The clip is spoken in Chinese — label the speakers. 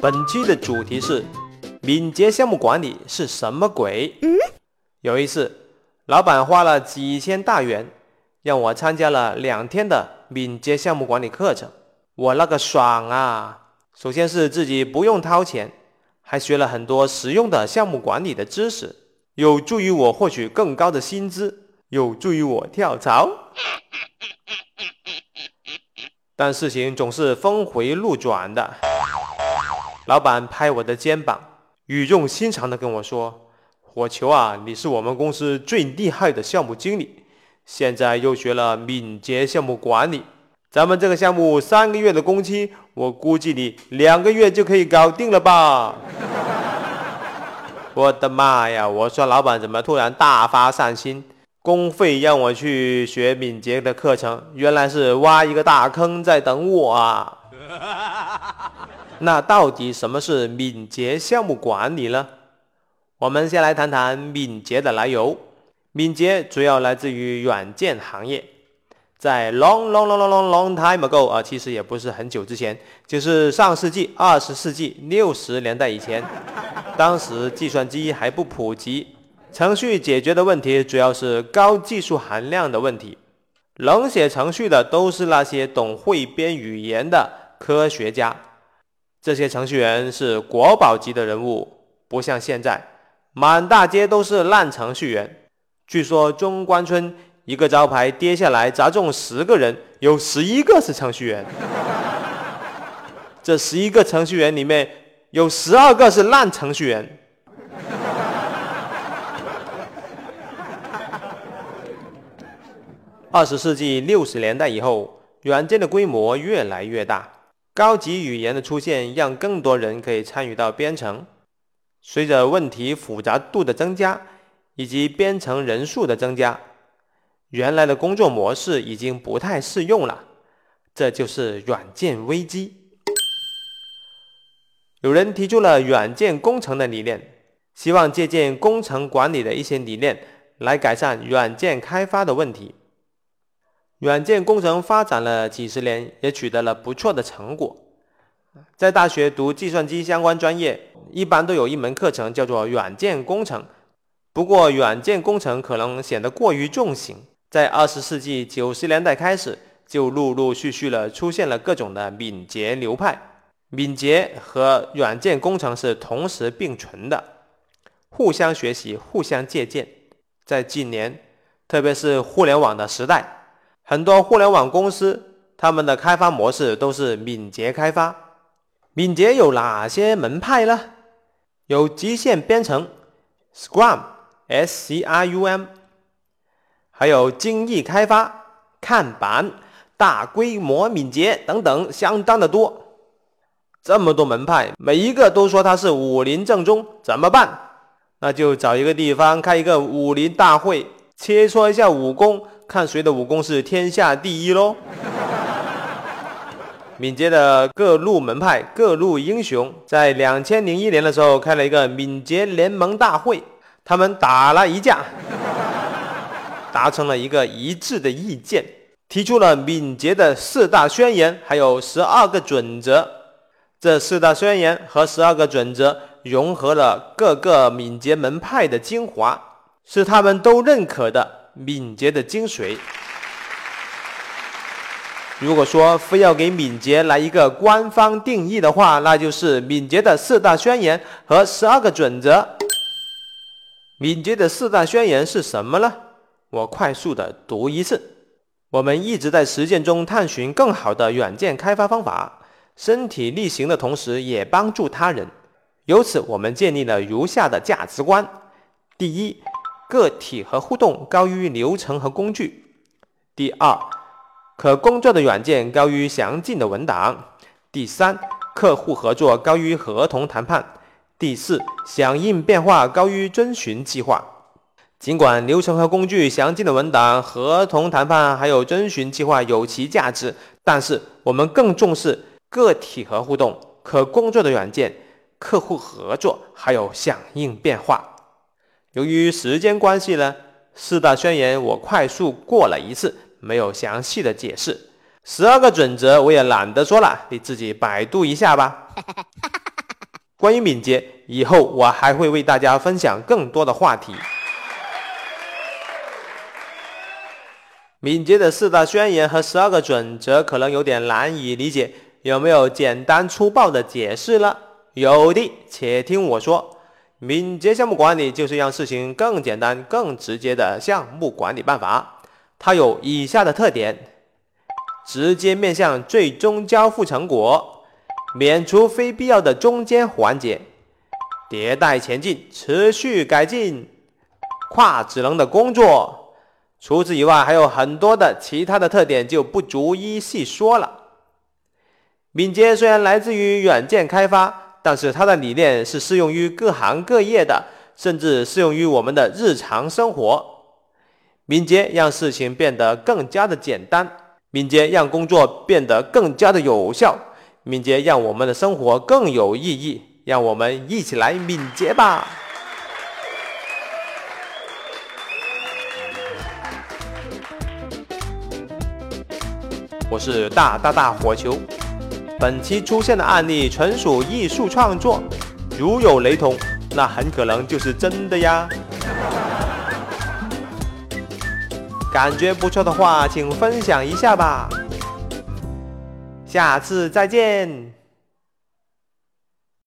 Speaker 1: 本期的主题是敏捷项目管理是什么鬼？有一次，老板花了几千大元让我参加了两天的敏捷项目管理课程，我那个爽啊！首先是自己不用掏钱，还学了很多实用的项目管理的知识，有助于我获取更高的薪资，有助于我跳槽。但事情总是峰回路转的。老板拍我的肩膀，语重心长地跟我说：“火球啊，你是我们公司最厉害的项目经理，现在又学了敏捷项目管理，咱们这个项目三个月的工期，我估计你两个月就可以搞定了吧？” 我的妈呀！我说老板怎么突然大发善心，公费让我去学敏捷的课程，原来是挖一个大坑在等我啊！那到底什么是敏捷项目管理呢？我们先来谈谈敏捷的来由。敏捷主要来自于软件行业，在 long long long long long long time ago 啊，其实也不是很久之前，就是上世纪二十世纪六十年代以前，当时计算机还不普及，程序解决的问题主要是高技术含量的问题，能写程序的都是那些懂汇编语言的科学家。这些程序员是国宝级的人物，不像现在满大街都是烂程序员。据说中关村一个招牌跌下来砸中十个人，有十一个是程序员。这十一个程序员里面有十二个是烂程序员。二十世纪六十年代以后，软件的规模越来越大。高级语言的出现，让更多人可以参与到编程。随着问题复杂度的增加，以及编程人数的增加，原来的工作模式已经不太适用了。这就是软件危机。有人提出了软件工程的理念，希望借鉴工程管理的一些理念，来改善软件开发的问题。软件工程发展了几十年，也取得了不错的成果。在大学读计算机相关专业，一般都有一门课程叫做软件工程。不过，软件工程可能显得过于重型。在二十世纪九十年代开始，就陆陆续续了出现了各种的敏捷流派。敏捷和软件工程是同时并存的，互相学习，互相借鉴。在近年，特别是互联网的时代。很多互联网公司，他们的开发模式都是敏捷开发。敏捷有哪些门派呢？有极限编程 （Scrum，S-C-R-U-M），还有精益开发、看板、大规模敏捷等等，相当的多。这么多门派，每一个都说他是武林正宗，怎么办？那就找一个地方开一个武林大会，切磋一下武功。看谁的武功是天下第一喽！敏捷的各路门派、各路英雄，在两千零一年的时候开了一个敏捷联盟大会，他们打了一架，达成了一个一致的意见，提出了敏捷的四大宣言，还有十二个准则。这四大宣言和十二个准则融合了各个敏捷门派的精华，是他们都认可的。敏捷的精髓。如果说非要给敏捷来一个官方定义的话，那就是敏捷的四大宣言和十二个准则。敏捷的四大宣言是什么呢？我快速的读一次。我们一直在实践中探寻更好的软件开发方法，身体力行的同时也帮助他人。由此，我们建立了如下的价值观：第一。个体和互动高于流程和工具。第二，可工作的软件高于详尽的文档。第三，客户合作高于合同谈判。第四，响应变化高于遵循计划。尽管流程和工具、详尽的文档、合同谈判还有遵循计划有其价值，但是我们更重视个体和互动、可工作的软件、客户合作还有响应变化。由于时间关系呢，四大宣言我快速过了一次，没有详细的解释。十二个准则我也懒得说了，你自己百度一下吧。关于敏捷，以后我还会为大家分享更多的话题。敏捷的四大宣言和十二个准则可能有点难以理解，有没有简单粗暴的解释呢？有的，且听我说。敏捷项目管理就是让事情更简单、更直接的项目管理办法。它有以下的特点：直接面向最终交付成果，免除非必要的中间环节，迭代前进，持续改进，跨职能的工作。除此以外，还有很多的其他的特点，就不逐一细说了。敏捷虽然来自于软件开发，但是它的理念是适用于各行各业的，甚至适用于我们的日常生活。敏捷让事情变得更加的简单，敏捷让工作变得更加的有效，敏捷让我们的生活更有意义。让我们一起来敏捷吧！我是大大大火球，本期出现的案例纯属艺术创作，如有雷同，那很可能就是真的呀。感觉不错的话，请分享一下吧。下次再见。